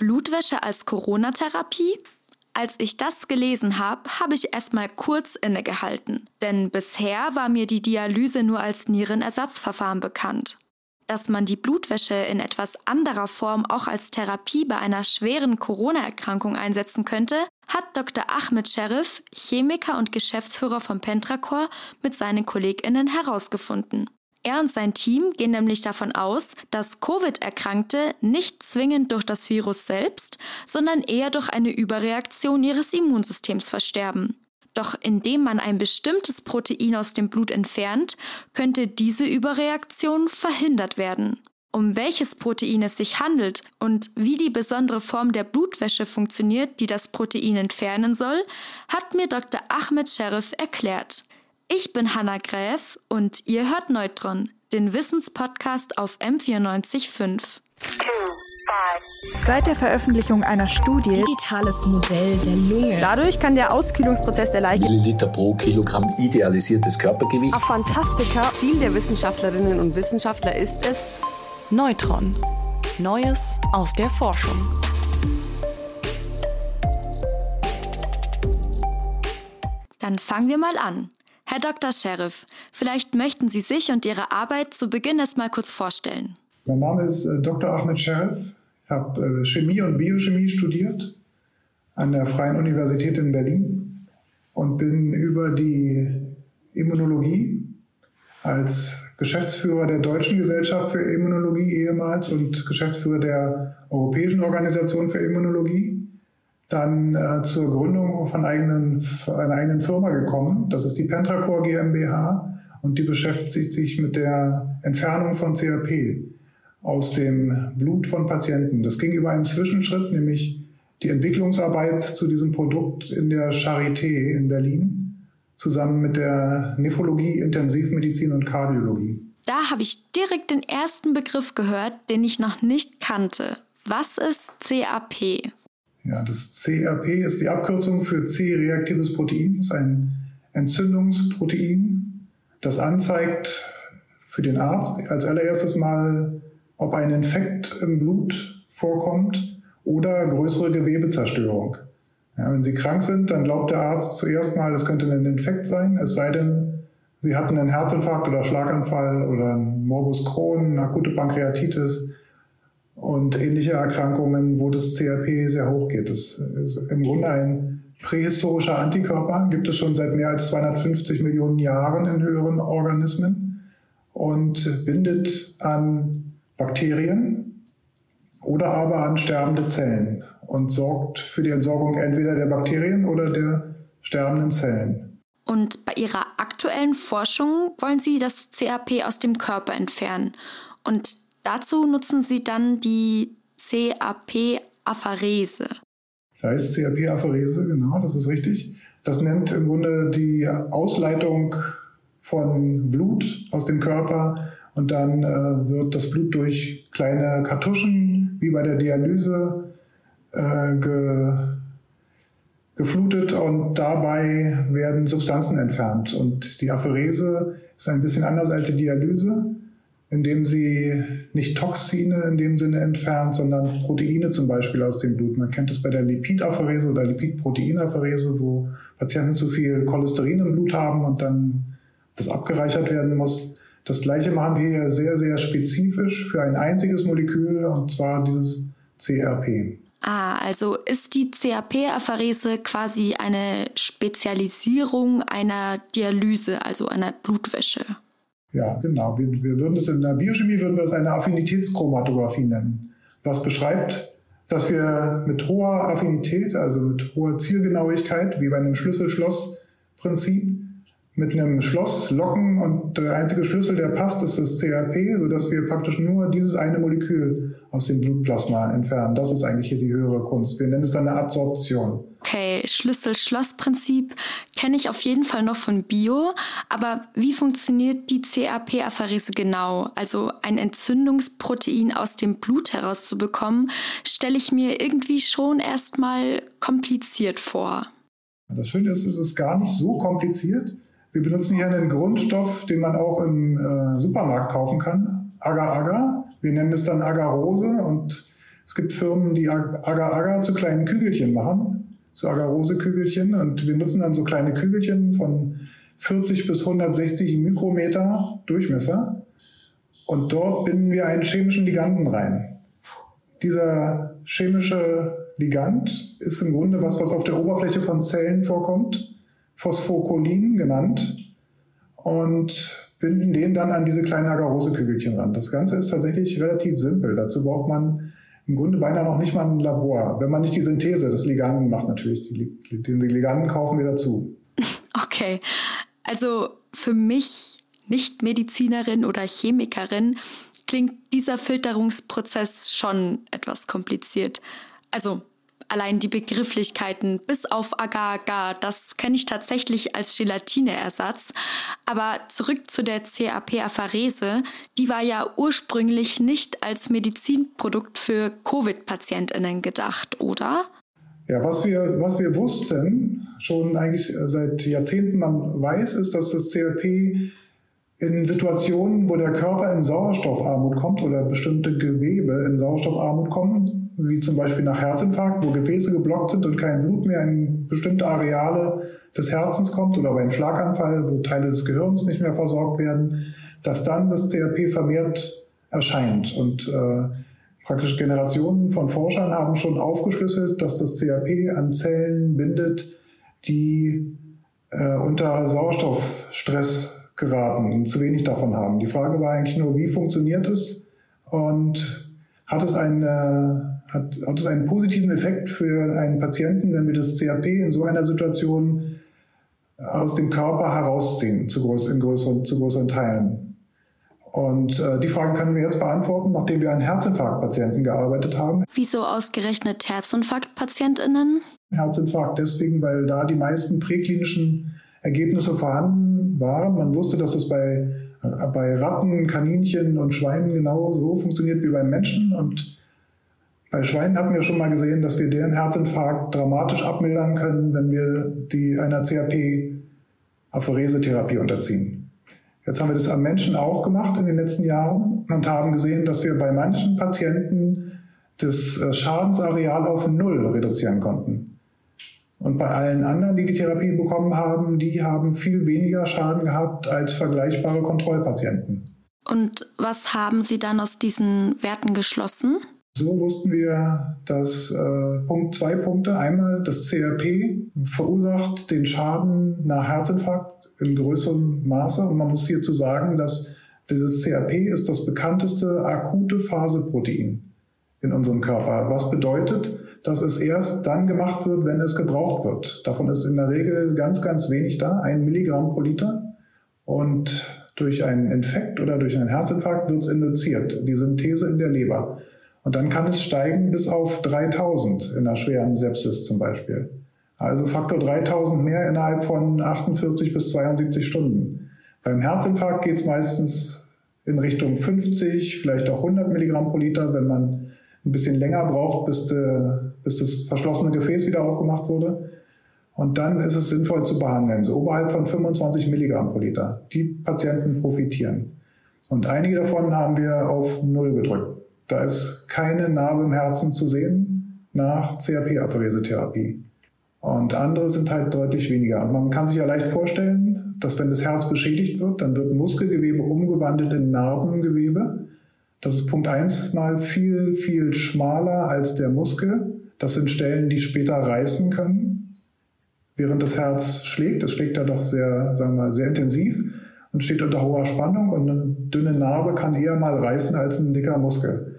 Blutwäsche als Corona-Therapie? Als ich das gelesen habe, habe ich erstmal kurz innegehalten, denn bisher war mir die Dialyse nur als Nierenersatzverfahren bekannt. Dass man die Blutwäsche in etwas anderer Form auch als Therapie bei einer schweren Corona-Erkrankung einsetzen könnte, hat Dr. Ahmed Sheriff, Chemiker und Geschäftsführer von Pentracor, mit seinen KollegInnen herausgefunden. Er und sein Team gehen nämlich davon aus, dass Covid-Erkrankte nicht zwingend durch das Virus selbst, sondern eher durch eine Überreaktion ihres Immunsystems versterben. Doch indem man ein bestimmtes Protein aus dem Blut entfernt, könnte diese Überreaktion verhindert werden. Um welches Protein es sich handelt und wie die besondere Form der Blutwäsche funktioniert, die das Protein entfernen soll, hat mir Dr. Ahmed Sheriff erklärt. Ich bin Hanna Gräf und ihr hört Neutron, den Wissenspodcast auf M945. Seit der Veröffentlichung einer Studie Digitales Modell der Lunge. Dadurch kann der Auskühlungsprozess der Leiche Milliliter pro Kilogramm idealisiertes Körpergewicht. Ach, Fantastika. Ziel der Wissenschaftlerinnen und Wissenschaftler ist es, Neutron. Neues aus der Forschung. Dann fangen wir mal an. Herr Dr. Sheriff, vielleicht möchten Sie sich und Ihre Arbeit zu Beginn erst mal kurz vorstellen. Mein Name ist äh, Dr. Ahmed Sheriff. Ich habe äh, Chemie und Biochemie studiert an der Freien Universität in Berlin und bin über die Immunologie als Geschäftsführer der Deutschen Gesellschaft für Immunologie ehemals und Geschäftsführer der Europäischen Organisation für Immunologie dann äh, zur Gründung von eigenen, einer eigenen Firma gekommen. Das ist die Pentracor GmbH und die beschäftigt sich mit der Entfernung von CRP aus dem Blut von Patienten. Das ging über einen Zwischenschritt, nämlich die Entwicklungsarbeit zu diesem Produkt in der Charité in Berlin zusammen mit der Nephrologie, Intensivmedizin und Kardiologie. Da habe ich direkt den ersten Begriff gehört, den ich noch nicht kannte. Was ist CAP? Ja, das CRP ist die Abkürzung für C-reaktives Protein. Das ist ein Entzündungsprotein, das anzeigt für den Arzt als allererstes mal, ob ein Infekt im Blut vorkommt oder größere Gewebezerstörung. Ja, wenn Sie krank sind, dann glaubt der Arzt zuerst mal, es könnte ein Infekt sein, es sei denn, Sie hatten einen Herzinfarkt oder Schlaganfall oder einen Morbus Crohn, eine akute Pankreatitis und ähnliche Erkrankungen, wo das CRP sehr hoch geht. Das ist im Grunde ein prähistorischer Antikörper, gibt es schon seit mehr als 250 Millionen Jahren in höheren Organismen und bindet an Bakterien oder aber an sterbende Zellen und sorgt für die Entsorgung entweder der Bakterien oder der sterbenden Zellen. Und bei Ihrer aktuellen Forschung wollen Sie das CRP aus dem Körper entfernen. Und Dazu nutzen sie dann die CAP-Apherese. Das heißt CAP-Apherese, genau, das ist richtig. Das nennt im Grunde die Ausleitung von Blut aus dem Körper und dann äh, wird das Blut durch kleine Kartuschen, wie bei der Dialyse, äh, ge, geflutet und dabei werden Substanzen entfernt. Und die Apherese ist ein bisschen anders als die Dialyse indem sie nicht Toxine in dem Sinne entfernt, sondern Proteine zum Beispiel aus dem Blut. Man kennt es bei der Lipidapherese oder Lipidproteinapherese, wo Patienten zu viel Cholesterin im Blut haben und dann das abgereichert werden muss. Das gleiche machen wir hier sehr, sehr spezifisch für ein einziges Molekül und zwar dieses CRP. Ah, also ist die CRP-Apherese quasi eine Spezialisierung einer Dialyse, also einer Blutwäsche? Ja, genau. Wir, wir würden es in der Biochemie würden wir es eine Affinitätschromatographie nennen, was beschreibt, dass wir mit hoher Affinität, also mit hoher Zielgenauigkeit, wie bei einem Schlüssel-Schloss-Prinzip, mit einem Schloss locken und der einzige Schlüssel, der passt, ist das CRP, sodass wir praktisch nur dieses eine Molekül aus dem Blutplasma entfernen. Das ist eigentlich hier die höhere Kunst. Wir nennen es dann eine Adsorption. Okay, Schlüssel-Schloss-Prinzip kenne ich auf jeden Fall noch von Bio, aber wie funktioniert die CRP-Apherese genau? Also ein Entzündungsprotein aus dem Blut herauszubekommen, stelle ich mir irgendwie schon erstmal kompliziert vor. Das Schöne ist, es ist gar nicht so kompliziert. Wir benutzen hier einen Grundstoff, den man auch im äh, Supermarkt kaufen kann, Agar-Agar. Wir nennen es dann Agarose und Es gibt Firmen, die Agar-Agar zu kleinen Kügelchen machen, zu Agarose-Kügelchen. Und wir nutzen dann so kleine Kügelchen von 40 bis 160 Mikrometer Durchmesser. Und dort binden wir einen chemischen Liganten rein. Dieser chemische Ligand ist im Grunde was, was auf der Oberfläche von Zellen vorkommt, Phosphokolin genannt, und binden den dann an diese kleinen Agarose-Kügelchen ran. Das Ganze ist tatsächlich relativ simpel. Dazu braucht man im Grunde beinahe noch nicht mal ein Labor, wenn man nicht die Synthese des Liganden macht natürlich. Den Liganden kaufen wir dazu. Okay, also für mich Nicht-Medizinerin oder Chemikerin klingt dieser Filterungsprozess schon etwas kompliziert. Also allein die Begrifflichkeiten bis auf Agar-Agar, das kenne ich tatsächlich als Gelatineersatz. Aber zurück zu der CAP-Apharese, die war ja ursprünglich nicht als Medizinprodukt für Covid-PatientInnen gedacht, oder? Ja, was wir, was wir wussten, schon eigentlich seit Jahrzehnten man weiß, ist, dass das CRP in Situationen, wo der Körper in Sauerstoffarmut kommt oder bestimmte Gewebe in Sauerstoffarmut kommen, wie zum Beispiel nach Herzinfarkt, wo Gefäße geblockt sind und kein Blut mehr in bestimmte Areale des Herzens kommt oder beim Schlaganfall, wo Teile des Gehirns nicht mehr versorgt werden, dass dann das CRP vermehrt erscheint. Und äh, praktisch Generationen von Forschern haben schon aufgeschlüsselt, dass das CRP an Zellen bindet, die äh, unter Sauerstoffstress geraten und zu wenig davon haben. Die Frage war eigentlich nur, wie funktioniert es und hat es, eine, hat, hat es einen positiven Effekt für einen Patienten, wenn wir das CRP in so einer Situation aus dem Körper herausziehen, zu, groß, in größeren, zu größeren Teilen. Und äh, die Fragen können wir jetzt beantworten, nachdem wir an Herzinfarktpatienten gearbeitet haben. Wieso ausgerechnet Herzinfarktpatientinnen? Herzinfarkt deswegen, weil da die meisten präklinischen Ergebnisse vorhanden waren. Man wusste, dass es bei, äh, bei Ratten, Kaninchen und Schweinen genau so funktioniert wie beim Menschen. Und bei Schweinen hatten wir schon mal gesehen, dass wir deren Herzinfarkt dramatisch abmildern können, wenn wir die einer CRP-Aphoresetherapie unterziehen. Jetzt haben wir das am Menschen auch gemacht in den letzten Jahren und haben gesehen, dass wir bei manchen Patienten das äh, Schadensareal auf Null reduzieren konnten. Und bei allen anderen, die die Therapie bekommen haben, die haben viel weniger Schaden gehabt als vergleichbare Kontrollpatienten. Und was haben Sie dann aus diesen Werten geschlossen? So wussten wir, dass äh, Punkt zwei Punkte. Einmal das CRP verursacht den Schaden nach Herzinfarkt in größerem Maße. Und man muss hierzu sagen, dass dieses CRP ist das bekannteste akute Phaseprotein in unserem Körper. Was bedeutet, dass es erst dann gemacht wird, wenn es gebraucht wird. Davon ist in der Regel ganz, ganz wenig da, ein Milligramm pro Liter. Und durch einen Infekt oder durch einen Herzinfarkt wird es induziert, die Synthese in der Leber. Und dann kann es steigen bis auf 3000 in einer schweren Sepsis zum Beispiel. Also Faktor 3000 mehr innerhalb von 48 bis 72 Stunden. Beim Herzinfarkt geht es meistens in Richtung 50, vielleicht auch 100 Milligramm pro Liter, wenn man ein bisschen länger braucht, bis, de, bis das verschlossene Gefäß wieder aufgemacht wurde. Und dann ist es sinnvoll zu behandeln, so oberhalb von 25 Milligramm pro Liter. Die Patienten profitieren. Und einige davon haben wir auf Null gedrückt. Da ist keine Narbe im Herzen zu sehen nach CRP-Aphoresetherapie. Und andere sind halt deutlich weniger. Und man kann sich ja leicht vorstellen, dass wenn das Herz beschädigt wird, dann wird Muskelgewebe umgewandelt in Narbengewebe. Das ist Punkt eins mal viel, viel schmaler als der Muskel. Das sind Stellen, die später reißen können, während das Herz schlägt. Es schlägt ja doch sehr, sagen wir mal, sehr intensiv und steht unter hoher Spannung und eine dünne Narbe kann eher mal reißen als ein dicker Muskel.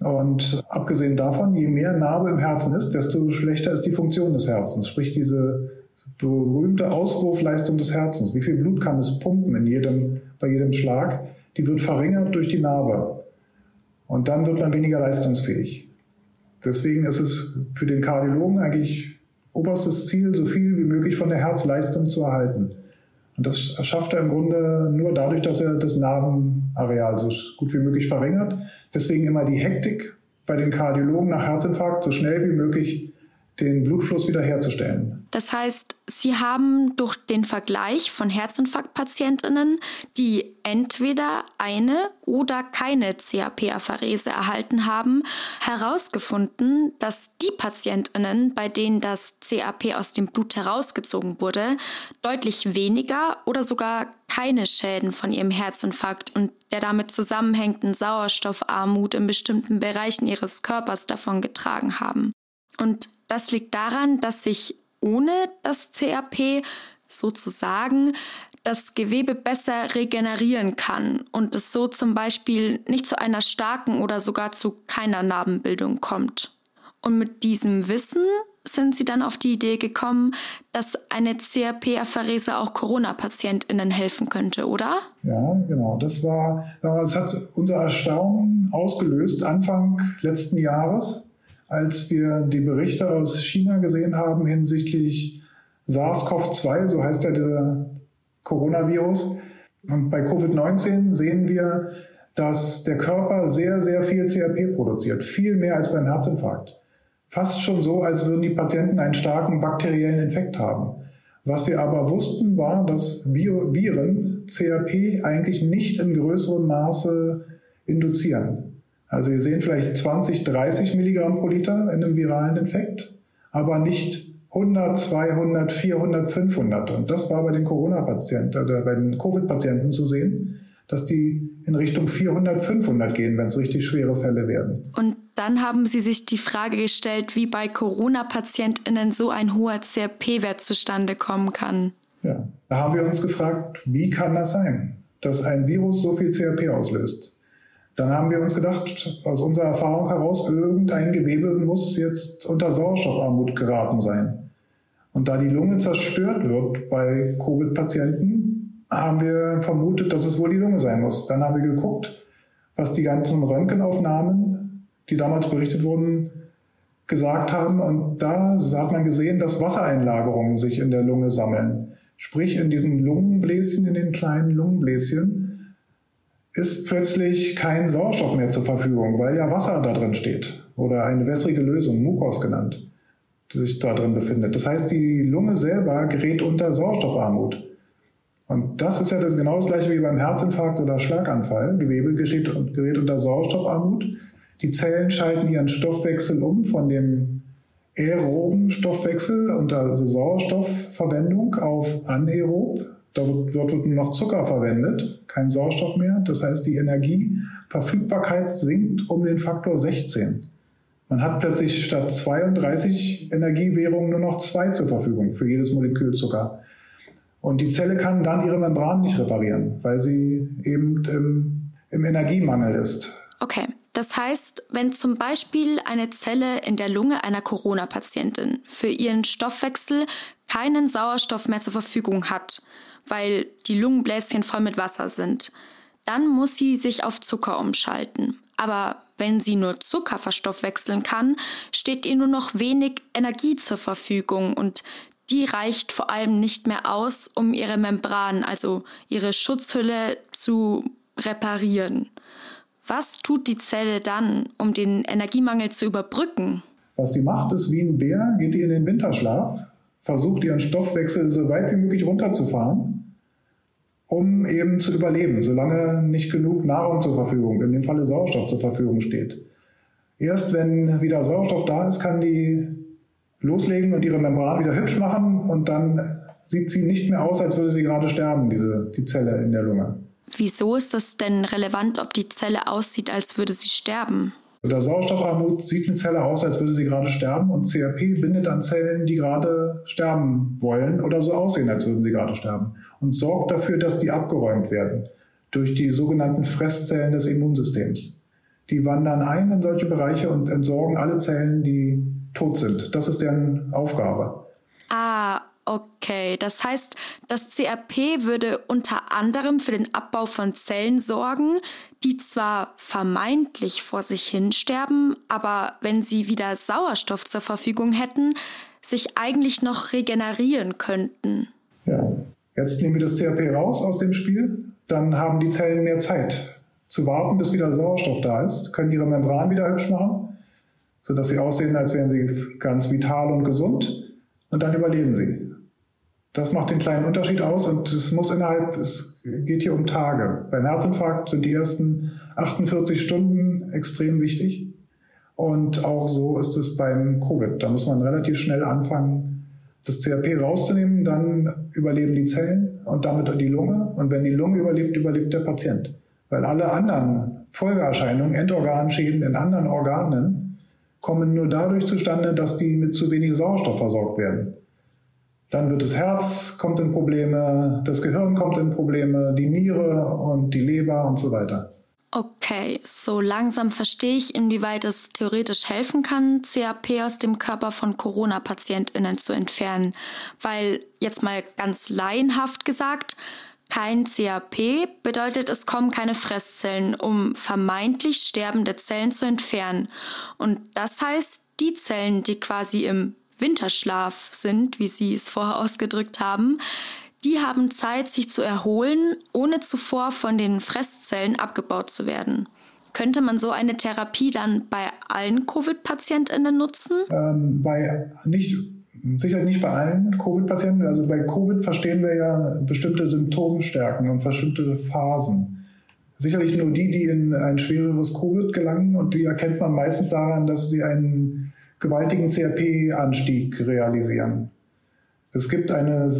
Und abgesehen davon, je mehr Narbe im Herzen ist, desto schlechter ist die Funktion des Herzens. Sprich, diese berühmte Auswurfleistung des Herzens. Wie viel Blut kann es pumpen in jedem, bei jedem Schlag? Die wird verringert durch die Narbe. Und dann wird man weniger leistungsfähig. Deswegen ist es für den Kardiologen eigentlich oberstes Ziel, so viel wie möglich von der Herzleistung zu erhalten. Und das schafft er im Grunde nur dadurch, dass er das Narbenareal so gut wie möglich verringert. Deswegen immer die Hektik bei den Kardiologen nach Herzinfarkt, so schnell wie möglich den Blutfluss wiederherzustellen. Das heißt, Sie haben durch den Vergleich von Herzinfarktpatientinnen, die entweder eine oder keine CAP-Apherese erhalten haben, herausgefunden, dass die Patientinnen, bei denen das CAP aus dem Blut herausgezogen wurde, deutlich weniger oder sogar keine Schäden von ihrem Herzinfarkt und der damit zusammenhängenden Sauerstoffarmut in bestimmten Bereichen ihres Körpers davongetragen haben. Und das liegt daran, dass sich ohne das CAP sozusagen das Gewebe besser regenerieren kann und es so zum Beispiel nicht zu einer starken oder sogar zu keiner Narbenbildung kommt. Und mit diesem Wissen sind sie dann auf die Idee gekommen, dass eine CRP-Apherese auch Corona-PatientInnen helfen könnte, oder? Ja, genau. Das war, das hat unser Erstaunen ausgelöst Anfang letzten Jahres als wir die Berichte aus China gesehen haben hinsichtlich SARS-CoV-2, so heißt ja der Coronavirus. Und bei Covid-19 sehen wir, dass der Körper sehr, sehr viel CRP produziert, viel mehr als beim Herzinfarkt. Fast schon so, als würden die Patienten einen starken bakteriellen Infekt haben. Was wir aber wussten, war, dass Viren CRP eigentlich nicht in größerem Maße induzieren. Also wir sehen vielleicht 20, 30 Milligramm pro Liter in einem viralen Infekt, aber nicht 100, 200, 400, 500. Und das war bei den Corona-Patienten oder bei den Covid-Patienten zu sehen, dass die in Richtung 400, 500 gehen, wenn es richtig schwere Fälle werden. Und dann haben Sie sich die Frage gestellt, wie bei Corona-PatientInnen so ein hoher CRP-Wert zustande kommen kann. Ja, da haben wir uns gefragt, wie kann das sein, dass ein Virus so viel CRP auslöst? Dann haben wir uns gedacht, aus unserer Erfahrung heraus, irgendein Gewebe muss jetzt unter Sauerstoffarmut geraten sein. Und da die Lunge zerstört wird bei Covid-Patienten, haben wir vermutet, dass es wohl die Lunge sein muss. Dann haben wir geguckt, was die ganzen Röntgenaufnahmen, die damals berichtet wurden, gesagt haben. Und da hat man gesehen, dass Wassereinlagerungen sich in der Lunge sammeln. Sprich, in diesen Lungenbläschen, in den kleinen Lungenbläschen, ist plötzlich kein Sauerstoff mehr zur Verfügung, weil ja Wasser da drin steht oder eine wässrige Lösung, Mucos genannt, die sich da drin befindet. Das heißt, die Lunge selber gerät unter Sauerstoffarmut. Und das ist ja das genau das gleiche wie beim Herzinfarkt oder Schlaganfall. Gewebe gerät, gerät unter Sauerstoffarmut. Die Zellen schalten ihren Stoffwechsel um von dem aeroben Stoffwechsel unter Sauerstoffverwendung auf anaerob, Dort wird noch Zucker verwendet, kein Sauerstoff mehr. Das heißt, die Energieverfügbarkeit sinkt um den Faktor 16. Man hat plötzlich statt 32 Energiewährungen nur noch zwei zur Verfügung für jedes Molekül Zucker. Und die Zelle kann dann ihre Membran nicht reparieren, weil sie eben im, im Energiemangel ist. Okay. Das heißt, wenn zum Beispiel eine Zelle in der Lunge einer Corona-Patientin für ihren Stoffwechsel keinen Sauerstoff mehr zur Verfügung hat, weil die Lungenbläschen voll mit Wasser sind. Dann muss sie sich auf Zucker umschalten. Aber wenn sie nur Zucker verstoffwechseln kann, steht ihr nur noch wenig Energie zur Verfügung und die reicht vor allem nicht mehr aus, um ihre Membran, also ihre Schutzhülle zu reparieren. Was tut die Zelle dann, um den Energiemangel zu überbrücken? Was sie macht, ist wie ein Bär, geht die in den Winterschlaf, versucht ihren Stoffwechsel so weit wie möglich runterzufahren um eben zu überleben, solange nicht genug Nahrung zur Verfügung, in dem Falle Sauerstoff zur Verfügung steht. Erst wenn wieder Sauerstoff da ist, kann die loslegen und ihre Membran wieder hübsch machen und dann sieht sie nicht mehr aus, als würde sie gerade sterben, diese, die Zelle in der Lunge. Wieso ist das denn relevant, ob die Zelle aussieht, als würde sie sterben? Unter Sauerstoffarmut sieht eine Zelle aus, als würde sie gerade sterben und CRP bindet an Zellen, die gerade sterben wollen oder so aussehen, als würden sie gerade sterben und sorgt dafür, dass die abgeräumt werden durch die sogenannten Fresszellen des Immunsystems. Die wandern ein in solche Bereiche und entsorgen alle Zellen, die tot sind. Das ist deren Aufgabe. Ah, Okay, das heißt, das CRP würde unter anderem für den Abbau von Zellen sorgen, die zwar vermeintlich vor sich hin sterben, aber wenn sie wieder Sauerstoff zur Verfügung hätten, sich eigentlich noch regenerieren könnten. Ja, jetzt nehmen wir das CRP raus aus dem Spiel, dann haben die Zellen mehr Zeit zu warten, bis wieder Sauerstoff da ist, können ihre Membran wieder hübsch machen sodass sie aussehen, als wären sie ganz vital und gesund und dann überleben sie. Das macht den kleinen Unterschied aus und es muss innerhalb, es geht hier um Tage. Beim Herzinfarkt sind die ersten 48 Stunden extrem wichtig. Und auch so ist es beim Covid. Da muss man relativ schnell anfangen, das CRP rauszunehmen, dann überleben die Zellen und damit die Lunge. Und wenn die Lunge überlebt, überlebt der Patient. Weil alle anderen Folgeerscheinungen, Endorganschäden in anderen Organen, kommen nur dadurch zustande, dass die mit zu wenig Sauerstoff versorgt werden. Dann wird das Herz kommt in Probleme, das Gehirn kommt in Probleme, die Niere und die Leber und so weiter. Okay, so langsam verstehe ich, inwieweit es theoretisch helfen kann, CAP aus dem Körper von Corona-PatientInnen zu entfernen. Weil, jetzt mal ganz laienhaft gesagt, kein CAP bedeutet, es kommen keine Fresszellen, um vermeintlich sterbende Zellen zu entfernen. Und das heißt, die Zellen, die quasi im Winterschlaf sind, wie Sie es vorher ausgedrückt haben, die haben Zeit, sich zu erholen, ohne zuvor von den Fresszellen abgebaut zu werden. Könnte man so eine Therapie dann bei allen Covid-PatientInnen nutzen? Ähm, bei nicht, sicher nicht bei allen Covid-Patienten. Also bei Covid verstehen wir ja bestimmte Symptomstärken und bestimmte Phasen. Sicherlich nur die, die in ein schwereres Covid gelangen und die erkennt man meistens daran, dass sie einen gewaltigen CRP-Anstieg realisieren. Es gibt eine,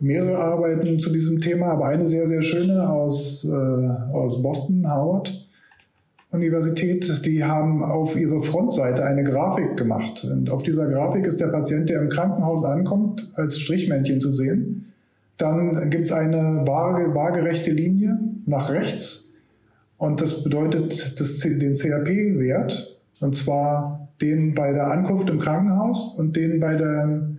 mehrere Arbeiten zu diesem Thema, aber eine sehr, sehr schöne aus, äh, aus Boston, Howard Universität. Die haben auf ihre Frontseite eine Grafik gemacht. Und auf dieser Grafik ist der Patient, der im Krankenhaus ankommt, als Strichmännchen zu sehen. Dann gibt es eine waage, waagerechte Linie nach rechts. Und das bedeutet das, den CRP-Wert. Und zwar den bei der Ankunft im Krankenhaus und den bei der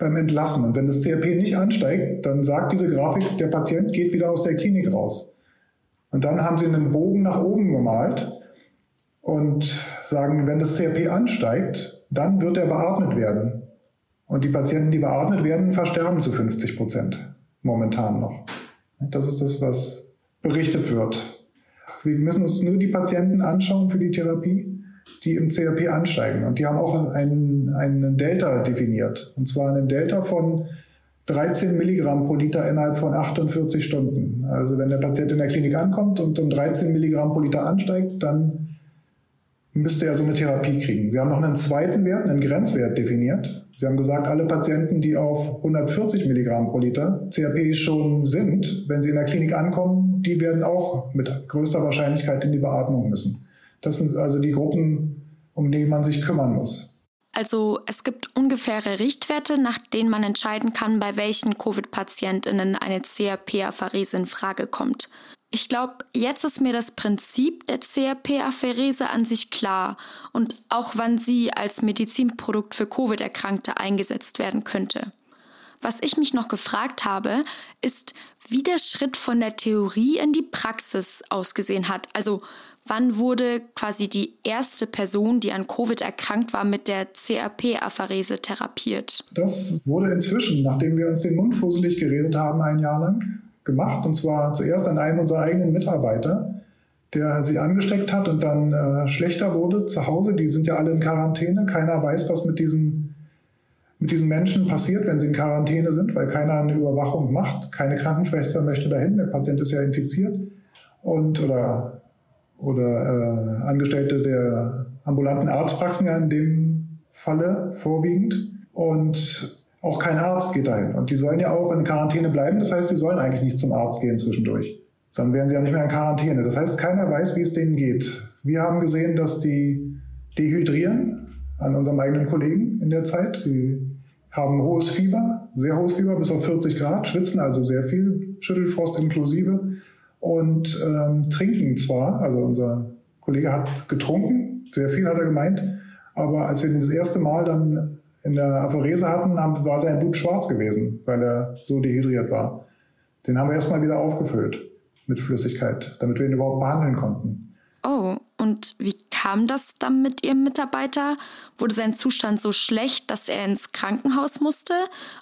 beim Entlassen. Und wenn das CRP nicht ansteigt, dann sagt diese Grafik, der Patient geht wieder aus der Klinik raus. Und dann haben sie einen Bogen nach oben gemalt und sagen, wenn das CRP ansteigt, dann wird er beatmet werden. Und die Patienten, die beatmet werden, versterben zu 50 Prozent momentan noch. Das ist das, was berichtet wird. Wir müssen uns nur die Patienten anschauen für die Therapie die im CRP ansteigen. Und die haben auch einen, einen Delta definiert. Und zwar einen Delta von 13 Milligramm pro Liter innerhalb von 48 Stunden. Also wenn der Patient in der Klinik ankommt und um 13 Milligramm pro Liter ansteigt, dann müsste er so eine Therapie kriegen. Sie haben noch einen zweiten Wert, einen Grenzwert definiert. Sie haben gesagt, alle Patienten, die auf 140 Milligramm pro Liter CRP schon sind, wenn sie in der Klinik ankommen, die werden auch mit größter Wahrscheinlichkeit in die Beatmung müssen. Das sind also die Gruppen, um die man sich kümmern muss. Also es gibt ungefähre Richtwerte, nach denen man entscheiden kann, bei welchen Covid-Patientinnen eine CRP-Apherese in Frage kommt. Ich glaube, jetzt ist mir das Prinzip der CRP-Apherese an sich klar und auch wann sie als Medizinprodukt für Covid-Erkrankte eingesetzt werden könnte. Was ich mich noch gefragt habe, ist, wie der Schritt von der Theorie in die Praxis ausgesehen hat. Also Wann wurde quasi die erste Person, die an Covid erkrankt war, mit der CRP-Apherese therapiert? Das wurde inzwischen, nachdem wir uns den Mund fusselig geredet haben, ein Jahr lang gemacht. Und zwar zuerst an einem unserer eigenen Mitarbeiter, der sie angesteckt hat und dann äh, schlechter wurde zu Hause. Die sind ja alle in Quarantäne. Keiner weiß, was mit diesen, mit diesen Menschen passiert, wenn sie in Quarantäne sind, weil keiner eine Überwachung macht. Keine Krankenschwester möchte dahin. Der Patient ist ja infiziert. Und, oder oder äh, Angestellte der ambulanten Arztpraxen ja in dem Falle vorwiegend. Und auch kein Arzt geht dahin. Und die sollen ja auch in Quarantäne bleiben. Das heißt, sie sollen eigentlich nicht zum Arzt gehen zwischendurch. Dann wären sie ja nicht mehr in Quarantäne. Das heißt, keiner weiß, wie es denen geht. Wir haben gesehen, dass die dehydrieren an unserem eigenen Kollegen in der Zeit. Sie haben hohes Fieber, sehr hohes Fieber, bis auf 40 Grad, schwitzen also sehr viel, Schüttelfrost inklusive und ähm, trinken zwar, also unser Kollege hat getrunken, sehr viel hat er gemeint, aber als wir ihn das erste Mal dann in der Apherese hatten, war sein Blut schwarz gewesen, weil er so dehydriert war. Den haben wir erstmal wieder aufgefüllt mit Flüssigkeit, damit wir ihn überhaupt behandeln konnten. Oh, und wie kam das dann mit Ihrem Mitarbeiter? Wurde sein Zustand so schlecht, dass er ins Krankenhaus musste?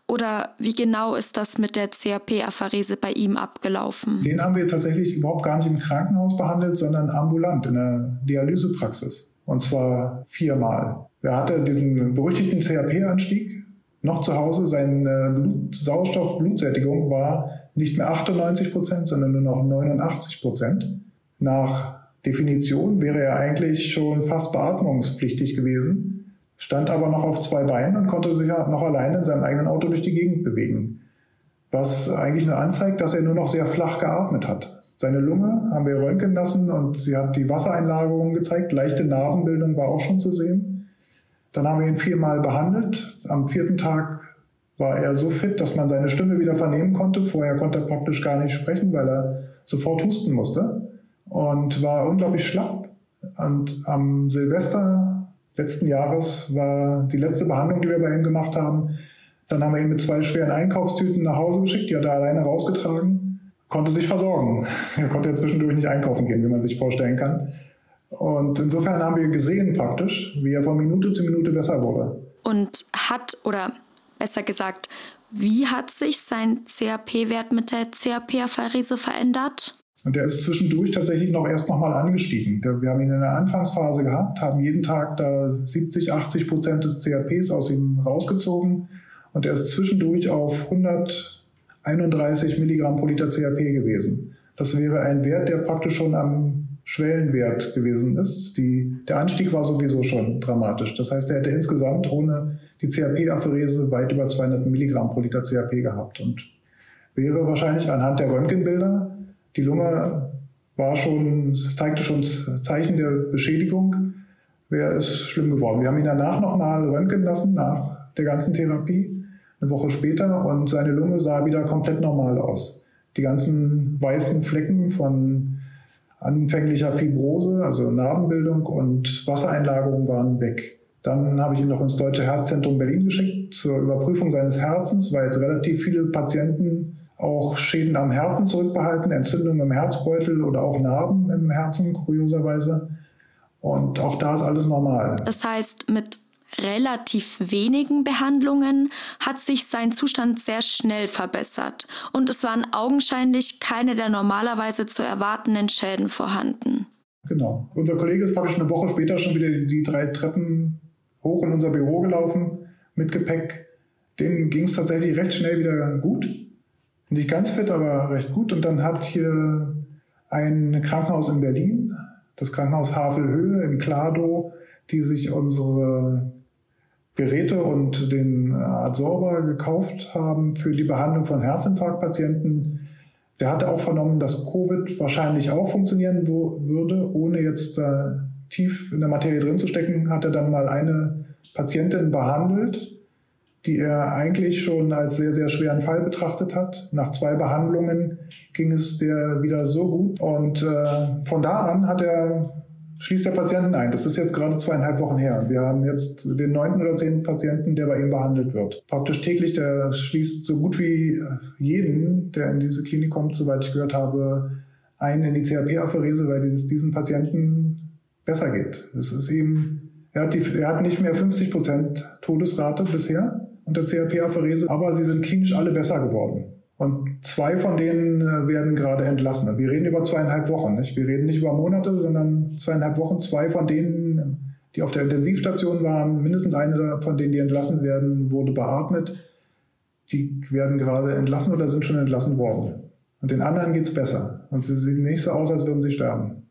Oder wie genau ist das mit der CRP-Apherese bei ihm abgelaufen? Den haben wir tatsächlich überhaupt gar nicht im Krankenhaus behandelt, sondern ambulant in der Dialysepraxis. Und zwar viermal. Er hatte diesen berüchtigten CRP-Anstieg noch zu Hause. Seine Blut Sauerstoff-Blutsättigung war nicht mehr 98 Prozent, sondern nur noch 89 Prozent. Nach Definition wäre er eigentlich schon fast beatmungspflichtig gewesen, stand aber noch auf zwei Beinen und konnte sich noch alleine in seinem eigenen Auto durch die Gegend bewegen. Was eigentlich nur anzeigt, dass er nur noch sehr flach geatmet hat. Seine Lunge haben wir röntgen lassen und sie hat die Wassereinlagerung gezeigt. Leichte Narbenbildung war auch schon zu sehen. Dann haben wir ihn viermal behandelt. Am vierten Tag war er so fit, dass man seine Stimme wieder vernehmen konnte. Vorher konnte er praktisch gar nicht sprechen, weil er sofort husten musste und war unglaublich schlapp. Und am Silvester letzten Jahres war die letzte Behandlung, die wir bei ihm gemacht haben. Dann haben wir ihn mit zwei schweren Einkaufstüten nach Hause geschickt, die hat er alleine rausgetragen, konnte sich versorgen. Er konnte ja zwischendurch nicht einkaufen gehen, wie man sich vorstellen kann. Und insofern haben wir gesehen praktisch, wie er von Minute zu Minute besser wurde. Und hat, oder besser gesagt, wie hat sich sein CRP-Wert mit der CRP-Apherese verändert? Und der ist zwischendurch tatsächlich noch erst nochmal angestiegen. Wir haben ihn in der Anfangsphase gehabt, haben jeden Tag da 70, 80 Prozent des CRPs aus ihm rausgezogen. Und er ist zwischendurch auf 131 Milligramm pro Liter CRP gewesen. Das wäre ein Wert, der praktisch schon am Schwellenwert gewesen ist. Die, der Anstieg war sowieso schon dramatisch. Das heißt, er hätte insgesamt ohne die CRP-Apherese weit über 200 Milligramm pro Liter CRP gehabt und wäre wahrscheinlich anhand der Röntgenbilder die Lunge war schon, zeigte schon Zeichen der Beschädigung, wäre es schlimm geworden. Wir haben ihn danach nochmal röntgen lassen, nach der ganzen Therapie, eine Woche später, und seine Lunge sah wieder komplett normal aus. Die ganzen weißen Flecken von anfänglicher Fibrose, also Narbenbildung und Wassereinlagerung waren weg. Dann habe ich ihn noch ins Deutsche Herzzentrum Berlin geschickt zur Überprüfung seines Herzens, weil jetzt relativ viele Patienten auch Schäden am Herzen zurückbehalten, Entzündungen im Herzbeutel oder auch Narben im Herzen, kurioserweise. Und auch da ist alles normal. Das heißt, mit relativ wenigen Behandlungen hat sich sein Zustand sehr schnell verbessert und es waren augenscheinlich keine der normalerweise zu erwartenden Schäden vorhanden. Genau. Unser Kollege ist praktisch eine Woche später schon wieder die drei Treppen hoch in unser Büro gelaufen mit Gepäck. Dem ging es tatsächlich recht schnell wieder gut nicht ganz fit, aber recht gut. Und dann hat hier ein Krankenhaus in Berlin, das Krankenhaus Havelhöhe in Klado, die sich unsere Geräte und den Adsorber gekauft haben für die Behandlung von Herzinfarktpatienten. Der hatte auch vernommen, dass Covid wahrscheinlich auch funktionieren würde, ohne jetzt äh, tief in der Materie drin zu stecken, hat er dann mal eine Patientin behandelt die er eigentlich schon als sehr, sehr schweren Fall betrachtet hat. Nach zwei Behandlungen ging es der wieder so gut. Und äh, von da an hat er, schließt der Patienten ein. Das ist jetzt gerade zweieinhalb Wochen her. Wir haben jetzt den neunten oder zehnten Patienten, der bei ihm behandelt wird. Praktisch täglich, der schließt so gut wie jeden, der in diese Klinik kommt, soweit ich gehört habe, ein in die CRP-Apherese, weil es diesen Patienten besser geht. Es ist eben, er hat, die, er hat nicht mehr 50 Prozent Todesrate bisher unter CRP-Apherese, aber sie sind klinisch alle besser geworden. Und zwei von denen äh, werden gerade entlassen. Wir reden über zweieinhalb Wochen. Nicht? Wir reden nicht über Monate, sondern zweieinhalb Wochen. Zwei von denen, die auf der Intensivstation waren, mindestens eine von denen, die entlassen werden, wurde beatmet. Die werden gerade entlassen oder sind schon entlassen worden. Und den anderen geht es besser. Und sie sehen nicht so aus, als würden sie sterben.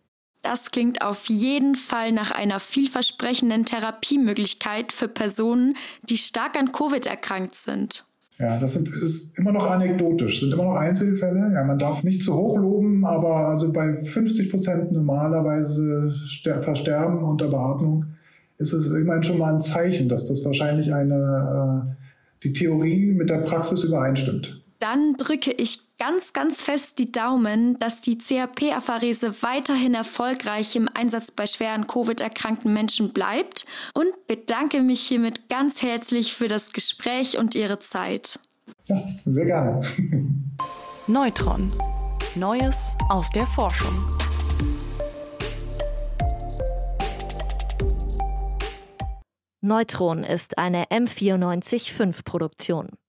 Das klingt auf jeden Fall nach einer vielversprechenden Therapiemöglichkeit für Personen, die stark an Covid erkrankt sind. Ja, das sind, ist immer noch anekdotisch, sind immer noch Einzelfälle. Ja, man darf nicht zu hoch loben, aber also bei 50 Prozent normalerweise versterben unter Beatmung ist es immerhin schon mal ein Zeichen, dass das wahrscheinlich eine, äh, die Theorie mit der Praxis übereinstimmt. Dann drücke ich ganz, ganz fest die Daumen, dass die CRP-Apharese weiterhin erfolgreich im Einsatz bei schweren Covid-erkrankten Menschen bleibt und bedanke mich hiermit ganz herzlich für das Gespräch und Ihre Zeit. Ja, sehr gerne. Neutron. Neues aus der Forschung. Neutron ist eine M945-Produktion,